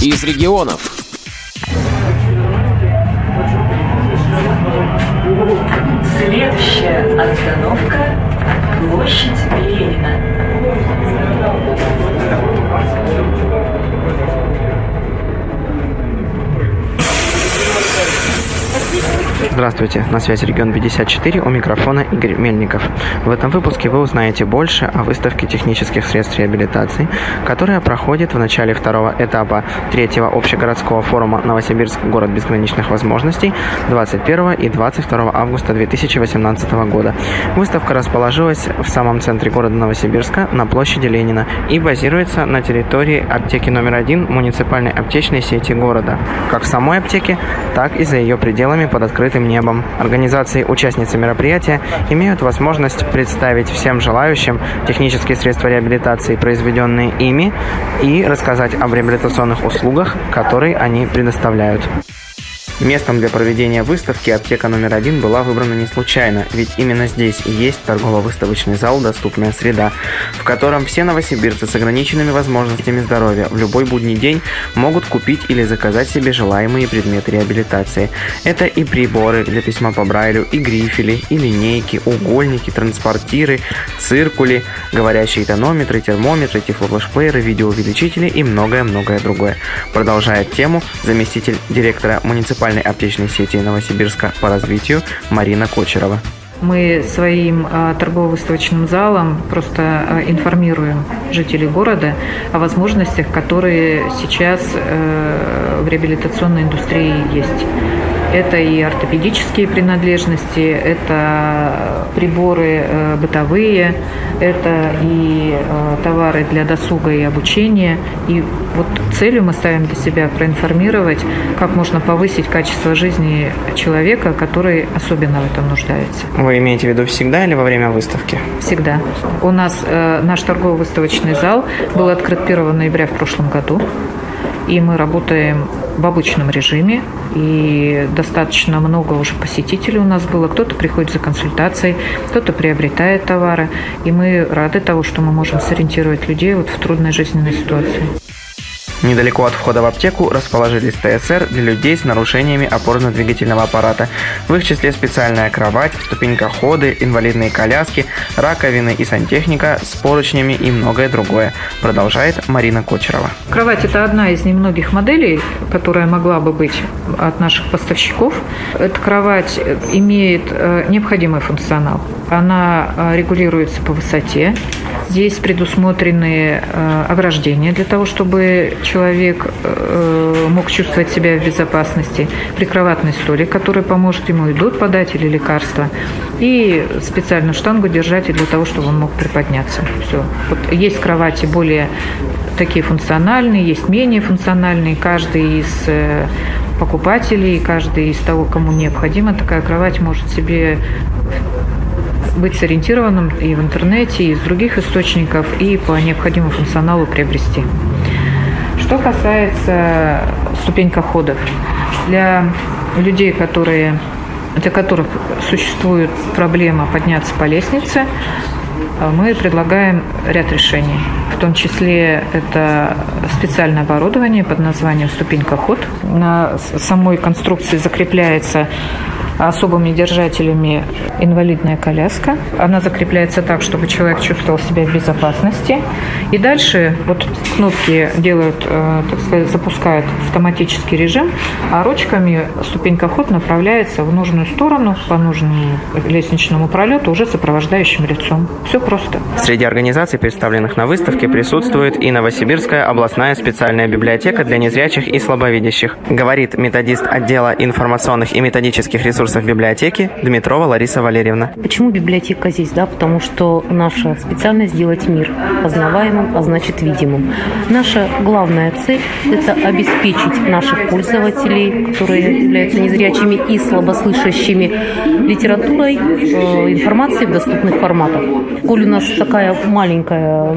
из регионов. Следующая остановка – площадь Ленина. Здравствуйте, на связи регион 54, у микрофона Игорь Мельников. В этом выпуске вы узнаете больше о выставке технических средств реабилитации, которая проходит в начале второго этапа третьего общегородского форума «Новосибирск. Город безграничных возможностей» 21 и 22 августа 2018 года. Выставка расположилась в самом центре города Новосибирска на площади Ленина и базируется на территории аптеки номер один муниципальной аптечной сети города, как в самой аптеке, так и за ее пределами под открытым небом. Организации участницы мероприятия имеют возможность представить всем желающим технические средства реабилитации, произведенные ими, и рассказать об реабилитационных услугах, которые они предоставляют. Местом для проведения выставки аптека номер один была выбрана не случайно, ведь именно здесь и есть торгово-выставочный зал «Доступная среда», в котором все новосибирцы с ограниченными возможностями здоровья в любой будний день могут купить или заказать себе желаемые предметы реабилитации. Это и приборы для письма по Брайлю, и грифели, и линейки, угольники, транспортиры, циркули, говорящие тонометры, термометры, тифлофлешплееры, видеоувеличители и многое-многое другое. Продолжает тему заместитель директора муниципального муниципальной аптечной сети Новосибирска по развитию Марина Кочерова. Мы своим а, торгово-выставочным залом просто а, информируем жителей города о возможностях, которые сейчас э, в реабилитационной индустрии есть. Это и ортопедические принадлежности, это приборы э, бытовые, это и э, товары для досуга и обучения. И вот целью мы ставим для себя проинформировать, как можно повысить качество жизни человека, который особенно в этом нуждается. Вы имеете в виду всегда или во время выставки? Всегда. У нас э, наш торгово-выставочный зал был открыт 1 ноября в прошлом году и мы работаем в обычном режиме, и достаточно много уже посетителей у нас было. Кто-то приходит за консультацией, кто-то приобретает товары, и мы рады того, что мы можем сориентировать людей вот в трудной жизненной ситуации. Недалеко от входа в аптеку расположились ТСР для людей с нарушениями опорно-двигательного аппарата. В их числе специальная кровать, ступенькоходы, инвалидные коляски, раковины и сантехника с поручнями и многое другое, продолжает Марина Кочерова. Кровать – это одна из немногих моделей, которая могла бы быть от наших поставщиков. Эта кровать имеет э, необходимый функционал. Она э, регулируется по высоте. Здесь предусмотрены э, ограждения для того, чтобы человек э, мог чувствовать себя в безопасности, прикроватный столик, который поможет ему и дуд подать или лекарства, и специальную штангу держать для того, чтобы он мог приподняться. Все. Вот есть кровати более такие функциональные, есть менее функциональные. Каждый из э, покупателей, каждый из того, кому необходима такая кровать, может себе быть сориентированным и в интернете, и из других источников, и по необходимому функционалу приобрести. Что касается ступенькоходов, для людей, которые, для которых существует проблема подняться по лестнице, мы предлагаем ряд решений. В том числе это специальное оборудование под названием ступенькоход. На самой конструкции закрепляется особыми держателями инвалидная коляска. Она закрепляется так, чтобы человек чувствовал себя в безопасности. И дальше вот кнопки делают, э, так сказать, запускают автоматический режим, а ручками ступенька ход направляется в нужную сторону по нужному лестничному пролету уже сопровождающим лицом. Все просто. Среди организаций, представленных на выставке, присутствует и Новосибирская областная специальная библиотека для незрячих и слабовидящих, говорит методист отдела информационных и методических ресурсов ресурсов библиотеки Дмитрова Лариса Валерьевна. Почему библиотека здесь? Да, потому что наша специальность сделать мир познаваемым, а значит видимым. Наша главная цель – это обеспечить наших пользователей, которые являются незрячими и слабослышащими, литературой, э, информацией в доступных форматах. Коль у нас такая маленькая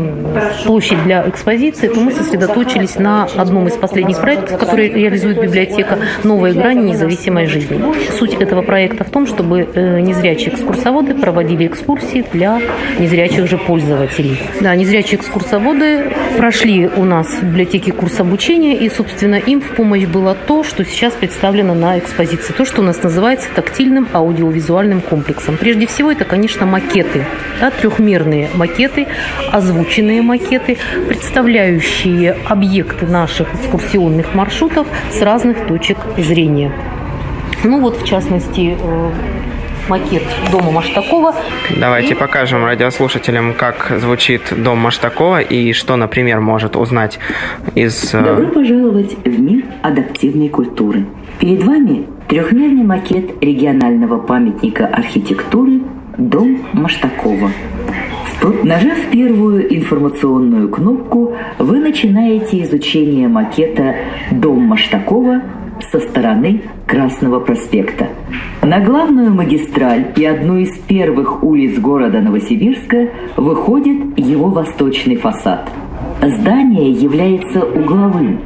площадь для экспозиции, то мы сосредоточились на одном из последних проектов, который реализует библиотека «Новые грани независимой жизни». Суть этого этого проекта в том, чтобы э, незрячие экскурсоводы проводили экскурсии для незрячих же пользователей. Да, незрячие экскурсоводы прошли у нас в библиотеке курс обучения, и, собственно, им в помощь было то, что сейчас представлено на экспозиции, то, что у нас называется тактильным аудиовизуальным комплексом. Прежде всего, это, конечно, макеты, да, трехмерные макеты, озвученные макеты, представляющие объекты наших экскурсионных маршрутов с разных точек зрения. Ну вот, в частности, э, макет дома Маштакова. Давайте и... покажем радиослушателям, как звучит дом Маштакова и что, например, может узнать из... Э, Добро пожаловать в мир адаптивной культуры. Перед вами трехмерный макет регионального памятника архитектуры «Дом Маштакова». Нажав первую информационную кнопку, вы начинаете изучение макета «Дом Маштакова» со стороны Красного проспекта. На главную магистраль и одну из первых улиц города Новосибирска выходит его восточный фасад. Здание является угловым,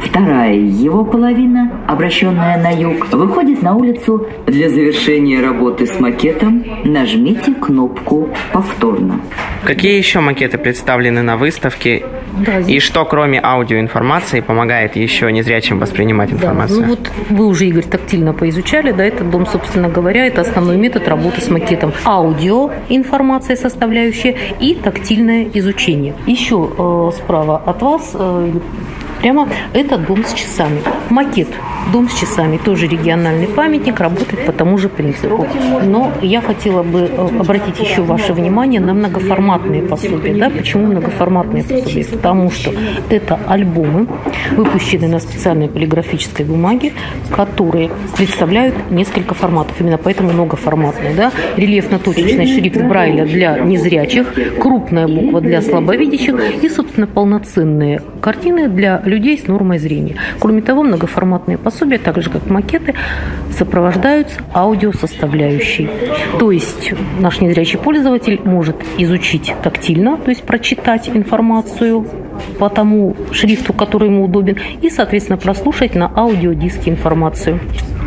Вторая его половина, обращенная на юг, выходит на улицу. Для завершения работы с макетом нажмите кнопку «Повторно». Какие еще макеты представлены на выставке? Да, И что, кроме аудиоинформации, помогает еще незрячим воспринимать информацию? Да, ну вот вы уже, Игорь, тактильно поизучали, да, этот дом, собственно говоря, это основной метод работы с макетом. Аудиоинформация составляющая и тактильное изучение. Еще э, справа от вас э, Прямо это дом с часами. Макет дом с часами, тоже региональный памятник, работает по тому же принципу. Но я хотела бы э, обратить еще ваше внимание на многоформатные пособия. Да? Почему многоформатные пособия? Потому что это альбомы, выпущенные на специальной полиграфической бумаге, которые представляют несколько форматов. Именно поэтому многоформатные. Да? Рельефно-точечный шрифт Брайля для незрячих, крупная буква для слабовидящих и, собственно, полноценные картины для людей с нормой зрения. Кроме того, многоформатные пособия, так же как макеты, сопровождаются аудиосоставляющей. То есть наш незрячий пользователь может изучить тактильно, то есть прочитать информацию по тому шрифту, который ему удобен, и, соответственно, прослушать на аудиодиске информацию.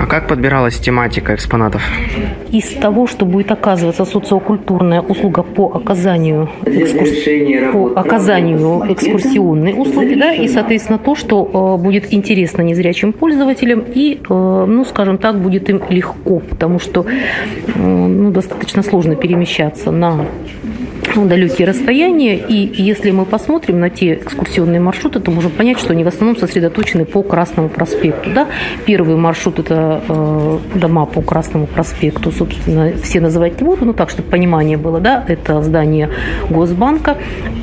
А как подбиралась тематика экспонатов? Из того, что будет оказываться социокультурная услуга по оказанию, экскурс... по оказанию экскурсионной услуги, да, и, соответственно, то, что э, будет интересно незрячим пользователям и, э, ну, скажем так, будет им легко, потому что э, ну, достаточно сложно перемещаться на далекие расстояния. И если мы посмотрим на те экскурсионные маршруты, то можем понять, что они в основном сосредоточены по Красному проспекту. Да? Первый маршрут – это э, дома по Красному проспекту. Собственно, все называть не буду, но так, чтобы понимание было. Да? Это здание Госбанка,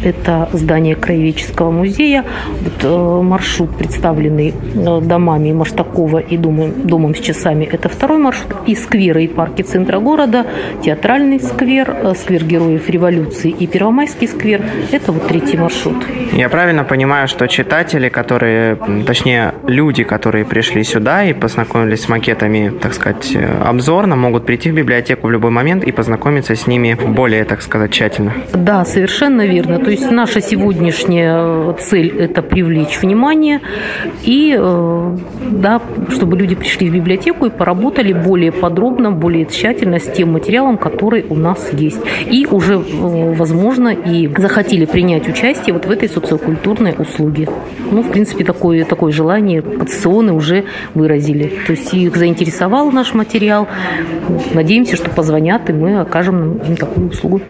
это здание Краеведческого музея. Вот, э, маршрут, представленный э, домами Маштакова и домом, домом с часами, это второй маршрут. И скверы, и парки центра города, театральный сквер, э, сквер героев революции Конституции и Первомайский сквер – это вот третий маршрут. Я правильно понимаю, что читатели, которые, точнее, люди, которые пришли сюда и познакомились с макетами, так сказать, обзорно, могут прийти в библиотеку в любой момент и познакомиться с ними более, так сказать, тщательно. Да, совершенно верно. То есть наша сегодняшняя цель – это привлечь внимание и, э, да, чтобы люди пришли в библиотеку и поработали более подробно, более тщательно с тем материалом, который у нас есть. И уже э, возможно, и захотели принять участие вот в этой социокультурной услуге. Ну, в принципе, такое, такое желание пациенты уже выразили. То есть их заинтересовал наш материал. Надеемся, что позвонят, и мы окажем им такую услугу.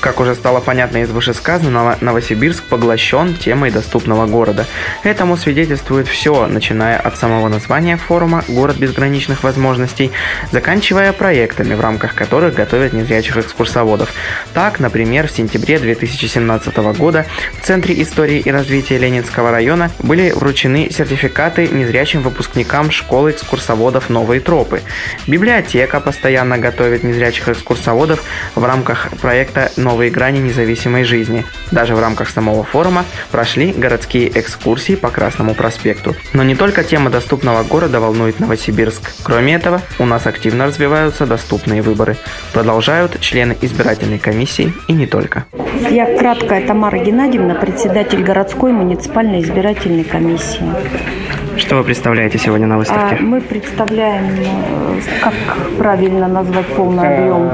Как уже стало понятно из вышесказанного, Новосибирск поглощен темой доступного города. Этому свидетельствует все, начиная от самого названия форума «Город безграничных возможностей», заканчивая проектами, в рамках которых готовят незрячих экскурсоводов. Так, например, в сентябре 2017 года в Центре истории и развития Ленинского района были вручены сертификаты незрячим выпускникам школы экскурсоводов «Новые тропы». Библиотека постоянно готовит незрячих экскурсоводов в рамках проекта новые грани независимой жизни. Даже в рамках самого форума прошли городские экскурсии по Красному проспекту. Но не только тема доступного города волнует Новосибирск. Кроме этого, у нас активно развиваются доступные выборы. Продолжают члены избирательной комиссии и не только. Я краткая Тамара Геннадьевна, председатель городской муниципальной избирательной комиссии. Что вы представляете сегодня на выставке? А мы представляем, э, как правильно назвать полный объем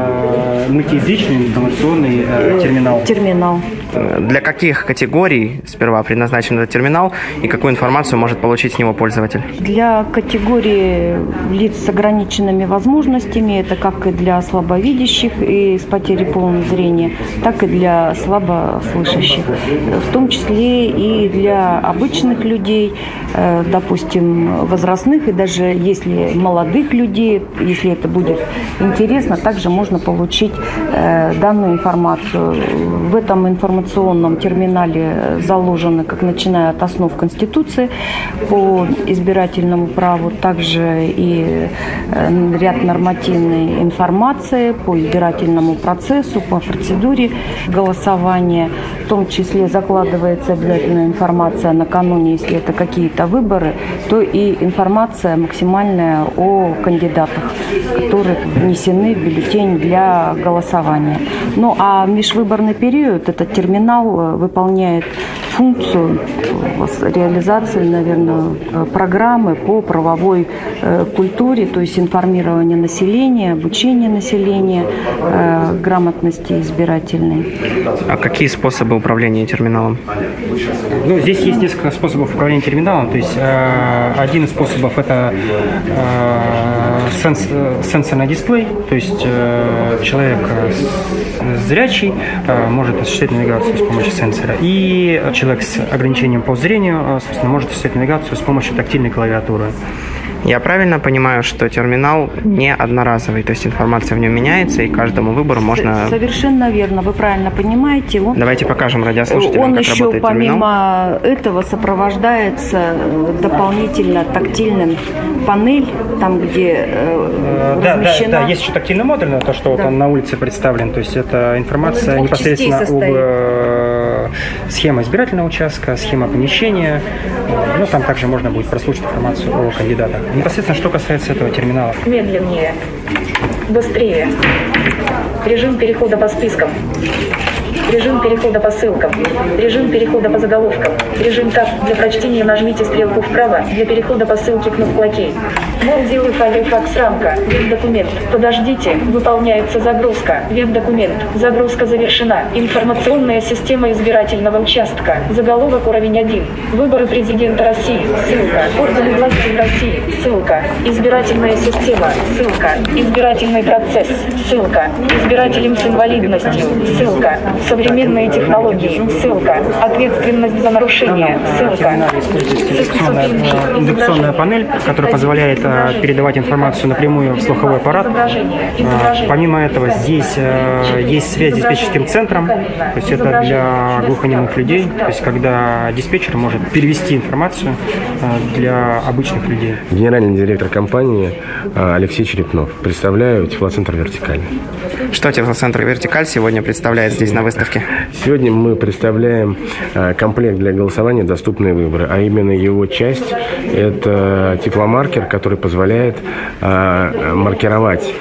Э, Мультиязычный информационный э, терминал. терминал. Для каких категорий сперва предназначен этот терминал и какую информацию может получить с него пользователь? Для категории лиц с ограниченными возможностями, это как и для слабовидящих и с потерей полного зрения, так и для слабослышащих. В том числе и для обычных людей, э, допустим, возрастных, и даже если молодых людей, если это будет интересно, также можно получить э, данную информацию. В этом информационном терминале заложены, как начиная от основ Конституции по избирательному праву, также и э, ряд нормативной информации по избирательному процессу, по процедуре голосования. В том числе закладывается обязательная информация накануне, если это какие-то выборы, то и информация максимальная о кандидатах, которые внесены в бюллетень для голосования. Ну а межвыборный период этот терминал э, выполняет функцию э, реализации, наверное, э, программы по правовой культуре, то есть информирование населения, обучение населения, грамотности избирательной. А какие способы управления терминалом? Ну, здесь есть несколько способов управления терминалом. То есть один из способов это э, сенс- э, сенсорный дисплей. То есть э, человек э, зрячий может осуществлять навигацию с помощью сенсора. И человек с ограничением по зрению, собственно, может осуществлять навигацию с помощью тактильной клавиатуры. Я правильно понимаю, что терминал не одноразовый, то есть информация в нем меняется, и каждому выбору можно... Совершенно верно, вы правильно понимаете. Он Давайте покажем радиослушателям, Он как еще работает терминал. помимо этого сопровождается э, дополнительно тактильным панель, там где э, Э, Да, да, размещена да, есть еще тактильный модуль, но то, что вот Да. он на улице представлен. То есть это информация Он непосредственно об состоит. э, схема избирательного участка, схема помещения. Ну, там также можно будет прослушать информацию о кандидатах. Непосредственно, что касается этого терминала. Медленнее. Быстрее. Режим перехода по спискам. Режим перехода по ссылкам. Режим перехода по заголовкам. Режим ТАП. Для прочтения нажмите стрелку вправо. Для перехода по ссылке кнопку ОК. Мол, делаю факс рамка. Веб-документ. Подождите. Выполняется загрузка. Веб-документ. Загрузка завершена. Информационная система избирательного участка. Заголовок уровень 1. Выборы президента России. Ссылка. Органы власти в России. Ссылка. Избирательная система. Ссылка. Избирательный процесс. Ссылка. Избирателям с инвалидностью. Ссылка. Современные технологии. Ссылка. Ответственность за нарушение. Ссылка. Индукционная, индукционная панель, которая позволяет э, передавать информацию напрямую в слуховой аппарат. Э. Помимо этого, здесь э, есть связь с диспетчерским центром, то есть это для глухонемых людей, то есть когда диспетчер может перевести информацию для обычных людей. Генеральный директор компании Алексей Черепнов. Представляю Тифлоцентр «Вертикаль». Что Техноцентр Вертикаль сегодня представляет здесь на выставке? Сегодня мы представляем а, комплект для голосования «Доступные выборы», а именно его часть – это тифломаркер, который позволяет а, маркировать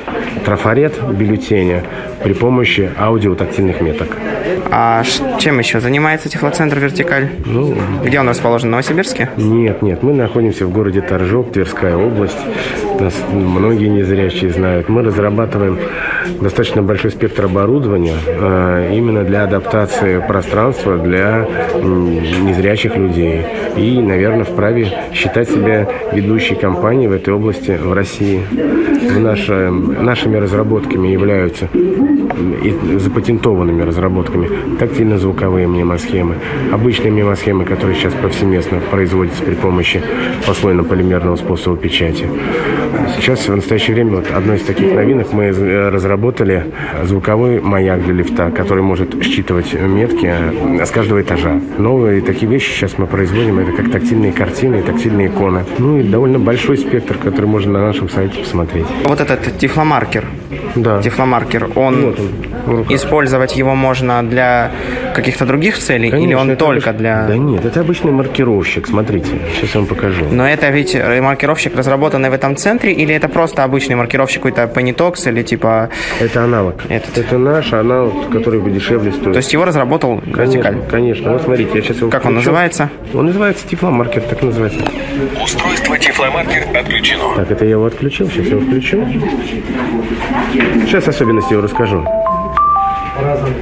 трафарет бюллетеня при помощи аудиотактильных меток. А чем еще занимается Техноцентр Вертикаль? Ну, Где он расположен? В Новосибирске? Нет, нет, мы находимся в городе Торжок, Тверская область. Нас многие незрячие знают. Мы разрабатываем достаточно большой спектр оборудования э, именно для адаптации пространства для незрячих людей. И, наверное, вправе считать себя ведущей компанией в этой области в России. Наши, нашими разработками являются и запатентованными разработками тактильно-звуковые мнемосхемы, обычные мнемосхемы, которые сейчас повсеместно производятся при помощи послойно-полимерного способа печати. Сейчас, в настоящее время, вот одной из таких новинок мы э, разработали звуковой маяк для лифта, который может считывать метки э, с каждого этажа. Новые такие вещи сейчас мы производим, это как тактильные картины, тактильные иконы. Ну и довольно большой спектр, который можно на нашем сайте посмотреть. Вот этот тифломаркер. Да. Тифломаркер, он Вот он. Использовать его можно для каких-то других целей, Конечно, или он только обыч- для... Да нет, это обычный маркировщик, смотрите, сейчас я вам покажу. Но это ведь маркировщик, разработанный в этом центре, или это просто обычный маркировщик какой-то Penitox или типа... Это аналог. Этот. Это наш аналог, который дешевле стоит. То есть его разработал Вертикаль? Конечно, конечно. Вот смотрите, я сейчас его Как он включу. называется? Он называется тифломаркер, так называется. Устройство Тифломаркер отключено. Так, это я его отключил, сейчас я его включу. Сейчас особенности его расскажу.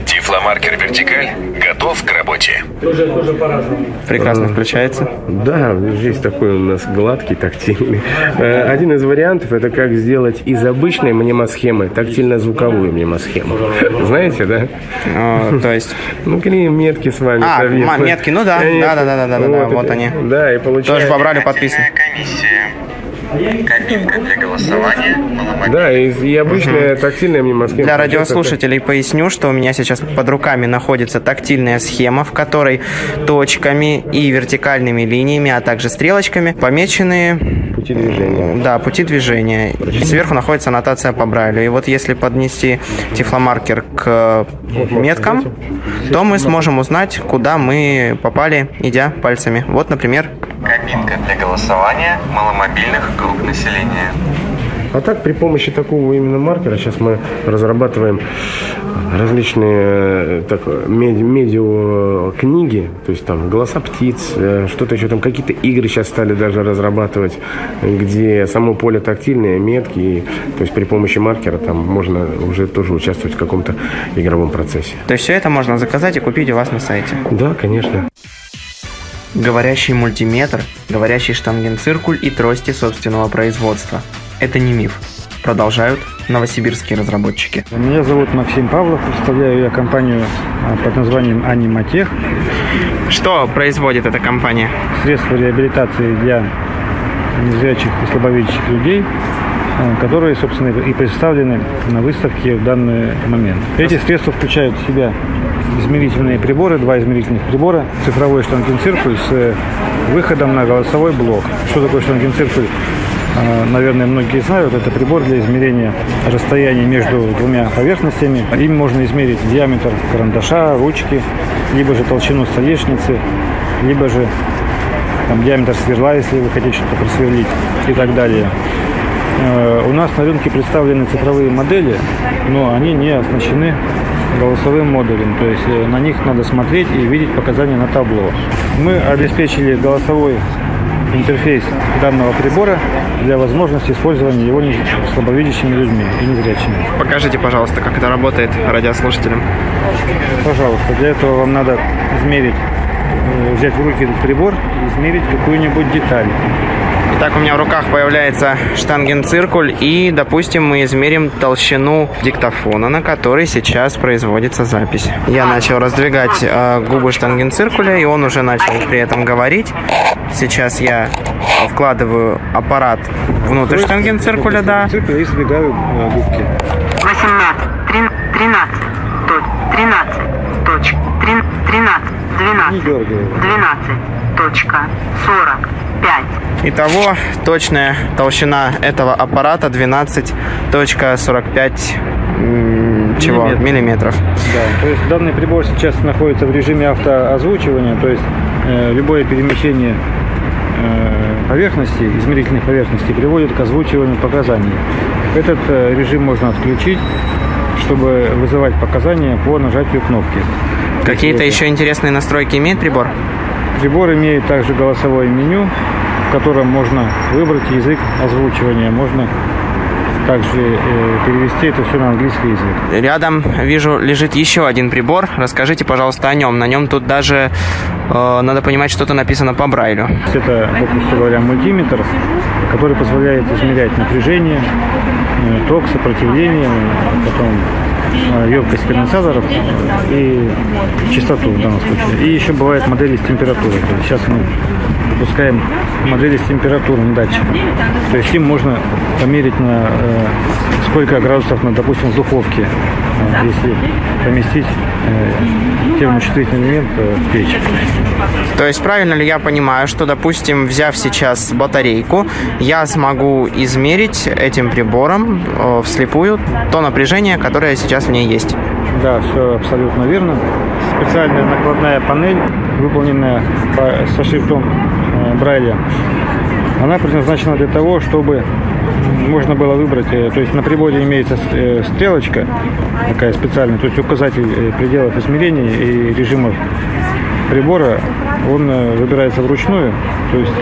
Тифломаркер Вертикаль готов к работе. Прекрасно включается. Да, здесь такой у нас гладкий, тактильный. Э, Один из вариантов это как сделать из обычной мнемосхемы тактильно-звуковую мнемосхему. Знаете, да? Э, То есть... Ну, клеим метки с вами А, совместно. метки, ну да, Конечно. да-да-да-да-да, вот это- они. Да, и получается... Тоже побрали, подписаны. комиссия. Кабинка для голосования. Да, и, и обычная тактильная мнемосхема. Для Получается, радиослушателей поясню, что у меня сейчас под руками находится тактильная схема, в которой точками и вертикальными линиями, а также стрелочками помечены Пути движения. да, пути движения. И сверху находится аннотация по Брайлю. И вот если поднести тифломаркер к меткам, то мы сможем узнать, куда мы попали, идя пальцами. Вот, например, Кабинка для голосования маломобильных групп населения. А так, при помощи такого именно маркера, сейчас мы разрабатываем различные э, так, меди- медиа книги, то есть там голоса птиц, э, что-то еще там, какие-то игры сейчас стали даже разрабатывать, где само поле тактильное, метки, и, то есть при помощи маркера там можно уже тоже участвовать в каком-то игровом процессе. то есть все это можно заказать и купить у вас на сайте. Да, конечно. Говорящий мультиметр, говорящий штангенциркуль и трости собственного производства. Это не миф. Продолжают новосибирские разработчики. Меня зовут Максим Павлов, представляю я компанию а, под названием «Аниматех». Что производит эта компания? Средства реабилитации для незрячих и слабовидящих людей, а, которые, собственно, и представлены на выставке в данный момент. Эти средства включают в себя измерительные приборы, два измерительных прибора, цифровой штангенциркуль с э, выходом на голосовой блок. Что такое штангенциркуль? А, Наверное, многие знают, это прибор для измерения расстояния между двумя поверхностями. Им можно измерить диаметр карандаша, ручки, либо же толщину столешницы, либо же там, диаметр сверла, если вы хотите что-то просверлить и так далее. Э, У нас на рынке представлены цифровые модели, но они не оснащены голосовым модулем, то есть э, на них надо смотреть и видеть показания на табло. Мы обеспечили голосовой интерфейс данного прибора для возможности использования его слабовидящими людьми и незрячими. Покажите, пожалуйста, как это работает радиослушателям. Пожалуйста, для этого вам надо измерить, э, взять в руки этот прибор и измерить какую-нибудь деталь. Итак, у меня в руках появляется штангенциркуль, и, допустим, мы измерим толщину диктофона, на который сейчас производится запись. Я начал раздвигать э, губы штангенциркуля, и он уже начал при этом говорить. Сейчас я вкладываю аппарат внутрь штангенциркуля, да. И сдвигаю э, губки. 18, трин- 13, то- 13, точка, трин- 13, 12, Не дергаю. 12, точка, 45. Итого точная толщина этого аппарата 12.45 м, чего? Миллиметров. Миллиметров. Да, то есть данный прибор сейчас находится в режиме автоозвучивания, то есть э, любое перемещение э, поверхности, измерительных поверхностей приводит к озвучиванию показаний. Этот э, режим можно отключить, чтобы вызывать показания по нажатию кнопки. Какие-то еще интересные настройки имеет прибор? Прибор имеет также голосовое меню, в котором можно выбрать язык озвучивания, можно также э, перевести это все на английский язык. Рядом вижу лежит еще один прибор. Расскажите, пожалуйста, о нем. На нем тут даже э, надо понимать, что-то написано по Брайлю. Это, попросту говоря, мультиметр, который позволяет измерять напряжение, э, ток, сопротивление, потом емкость конденсаторов и частоту в данном случае. И еще бывают модели с температурой. То есть сейчас мы выпускаем модели с температурным датчиком. То есть им можно померить на э, сколько градусов, на, допустим, в духовке, э, если поместить э, термочувствительный элемент э, в печь. То есть правильно ли я понимаю, что, допустим, взяв сейчас батарейку, я смогу измерить этим прибором э, вслепую то напряжение, которое сейчас в ней есть? Да, все абсолютно верно. Специальная накладная панель, выполненная по, со шрифтом э, Брайля, она предназначена для того, чтобы можно было выбрать, э, то есть на приборе имеется э, стрелочка такая специальная, то есть указатель э, пределов измерений и режимов прибора, он выбирается вручную, то есть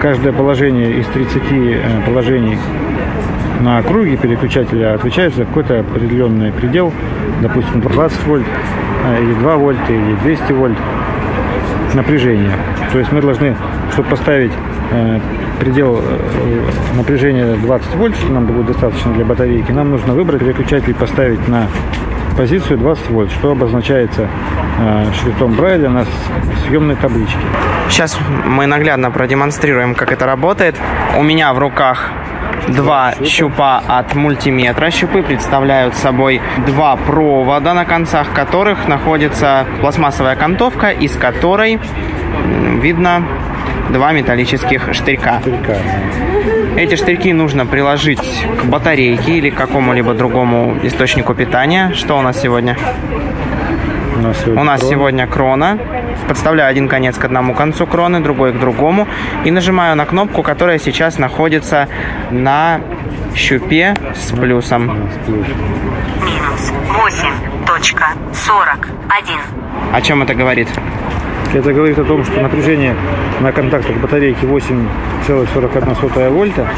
каждое положение из 30 э, положений на круге переключателя отвечает за какой-то определенный предел, допустим, 20 вольт, или 2 вольта, или 200 вольт напряжения. То есть мы должны, чтобы поставить предел э, напряжения 20 вольт, что нам будет достаточно для батарейки, нам нужно выбрать переключатель и поставить на позицию 20 вольт, что обозначается э, шрифтом Брайля на съемной табличке. Сейчас мы наглядно продемонстрируем, как это работает. У меня в руках два щупа от мультиметра. Щупы представляют собой два провода, на концах которых находится пластмассовая окантовка, из которой видно два металлических штырька. Эти штырьки нужно приложить к батарейке или к какому-либо другому источнику питания. Что у нас сегодня? У нас сегодня, У нас крона. сегодня крона. Подставляю один конец к одному концу кроны, другой к другому. И нажимаю на кнопку, которая сейчас находится на щупе с плюсом. Минус 8.41. О чем это говорит? Это говорит о том, что напряжение на контактах батарейки 8,41 вольта,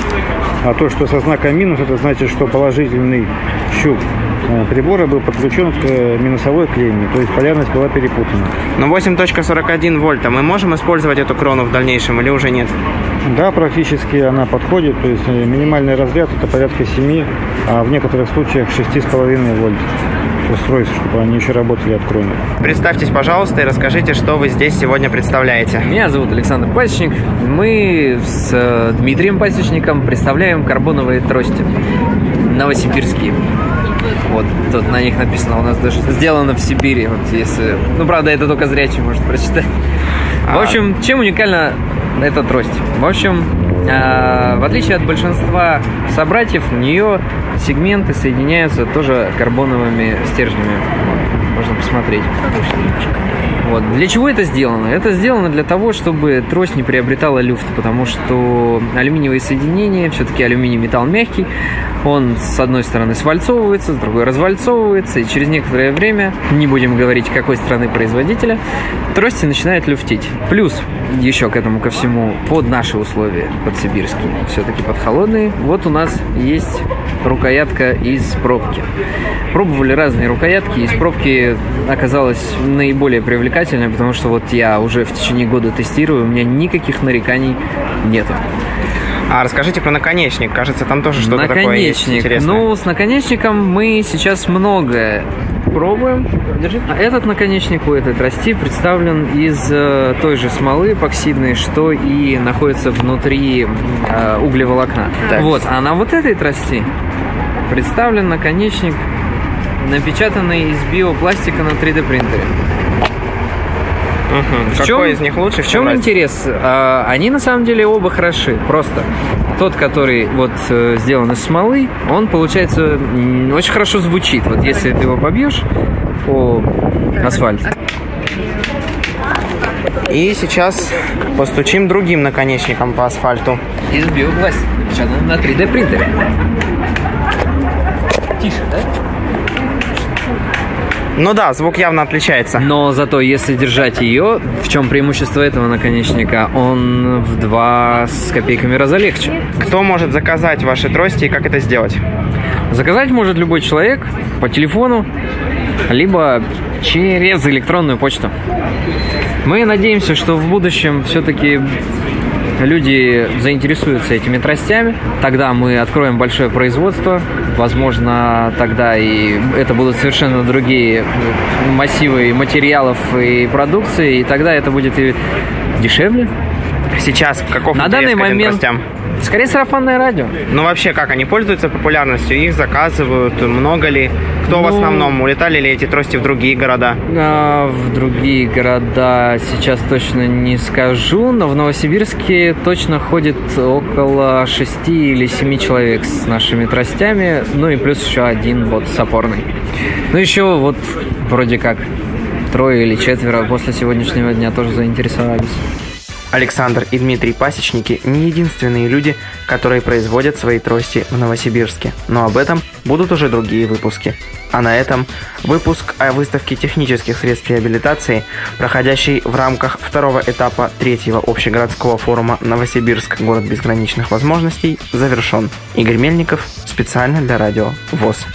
а то, что со знаком минус, это значит, что положительный щуп э, прибора был подключен к э, минусовой клемме, то есть полярность была перепутана. Но 8.41 вольта. Мы можем использовать эту крону в дальнейшем или уже нет? Да, практически она подходит, то есть э, минимальный разряд это порядка 7, а в некоторых случаях 6,5 вольт устройств, чтобы они еще работали от кроны. Представьтесь, пожалуйста, и расскажите, что вы здесь сегодня представляете. Меня зовут Александр Пасечник. Мы с э, Дмитрием Пасечником представляем карбоновые трости новосибирские. Вот, тут на них написано у нас даже сделано в Сибири. Вот если... Ну, правда, это только зрячий может прочитать. В общем, чем уникальна эта трость? В общем, в отличие от большинства собратьев, у нее сегменты соединяются тоже карбоновыми стержнями. Можно посмотреть. Вот. Для чего это сделано? Это сделано для того, чтобы трость не приобретала люфт, потому что алюминиевые соединения, все-таки алюминий металл мягкий, он с одной стороны свальцовывается, с другой развальцовывается, и через некоторое время, не будем говорить какой страны производителя, трости начинает люфтить. Плюс еще к этому ко всему под наши условия, под сибирские, все-таки под холодные, вот у нас есть рукоятка из пробки. Пробовали разные рукоятки, из пробки оказалась наиболее привлекательной, потому что вот я уже в течение года тестирую, у меня никаких нареканий нету. А расскажите про наконечник. Кажется, там тоже что-то такое есть Наконечник. интересное. Ну, с наконечником мы сейчас многое пробуем. Держи. А этот наконечник у этой трости представлен из э, той же смолы эпоксидной, что и находится внутри э, углеволокна. Так. Вот. А на вот этой трости представлен наконечник, напечатанный из биопластика на 3D принтере. Мгм. В Какой чем- из них лучше? В чем разница? интерес? А, Они на самом деле оба хороши. Просто тот, который вот э, сделан из смолы, он получается очень хорошо звучит. Вот если ты его побьешь по асфальту. И сейчас постучим другим наконечником по асфальту. Из биопластика, напечатанный на 3D принтере. Тише, да? Ну да, звук явно отличается. Но зато если держать ее, в чем преимущество этого наконечника, он в два с копейками раза легче. Кто может заказать ваши трости и как это сделать? Заказать может любой человек по телефону, либо через электронную почту. Мы надеемся, что в будущем все-таки люди заинтересуются этими тростями. Тогда мы откроем большое производство. Возможно, тогда и это будут совершенно другие массивы материалов и продукции. И тогда это будет и дешевле, сейчас каков На данный момент тростям? скорее сарафанное радио. Ну вообще, как они пользуются популярностью? Их заказывают? Много ли? Кто в Ну- основном? Улетали ли эти трости в другие города? А, В другие города сейчас точно не скажу, но в Новосибирске точно ходит около 6 или 7 человек с нашими тростями, ну и плюс еще один вот с опорной. Ну еще вот вроде как трое или четверо после сегодняшнего дня тоже заинтересовались. Александр и Дмитрий Пасечники не единственные люди, которые производят свои трости в Новосибирске. Но об этом будут уже другие выпуски. А на этом выпуск о выставке технических средств реабилитации, проходящей в рамках второго этапа третьего общегородского форума «Новосибирск. Город безграничных возможностей» завершен. Игорь Мельников специально для радио ВОЗ.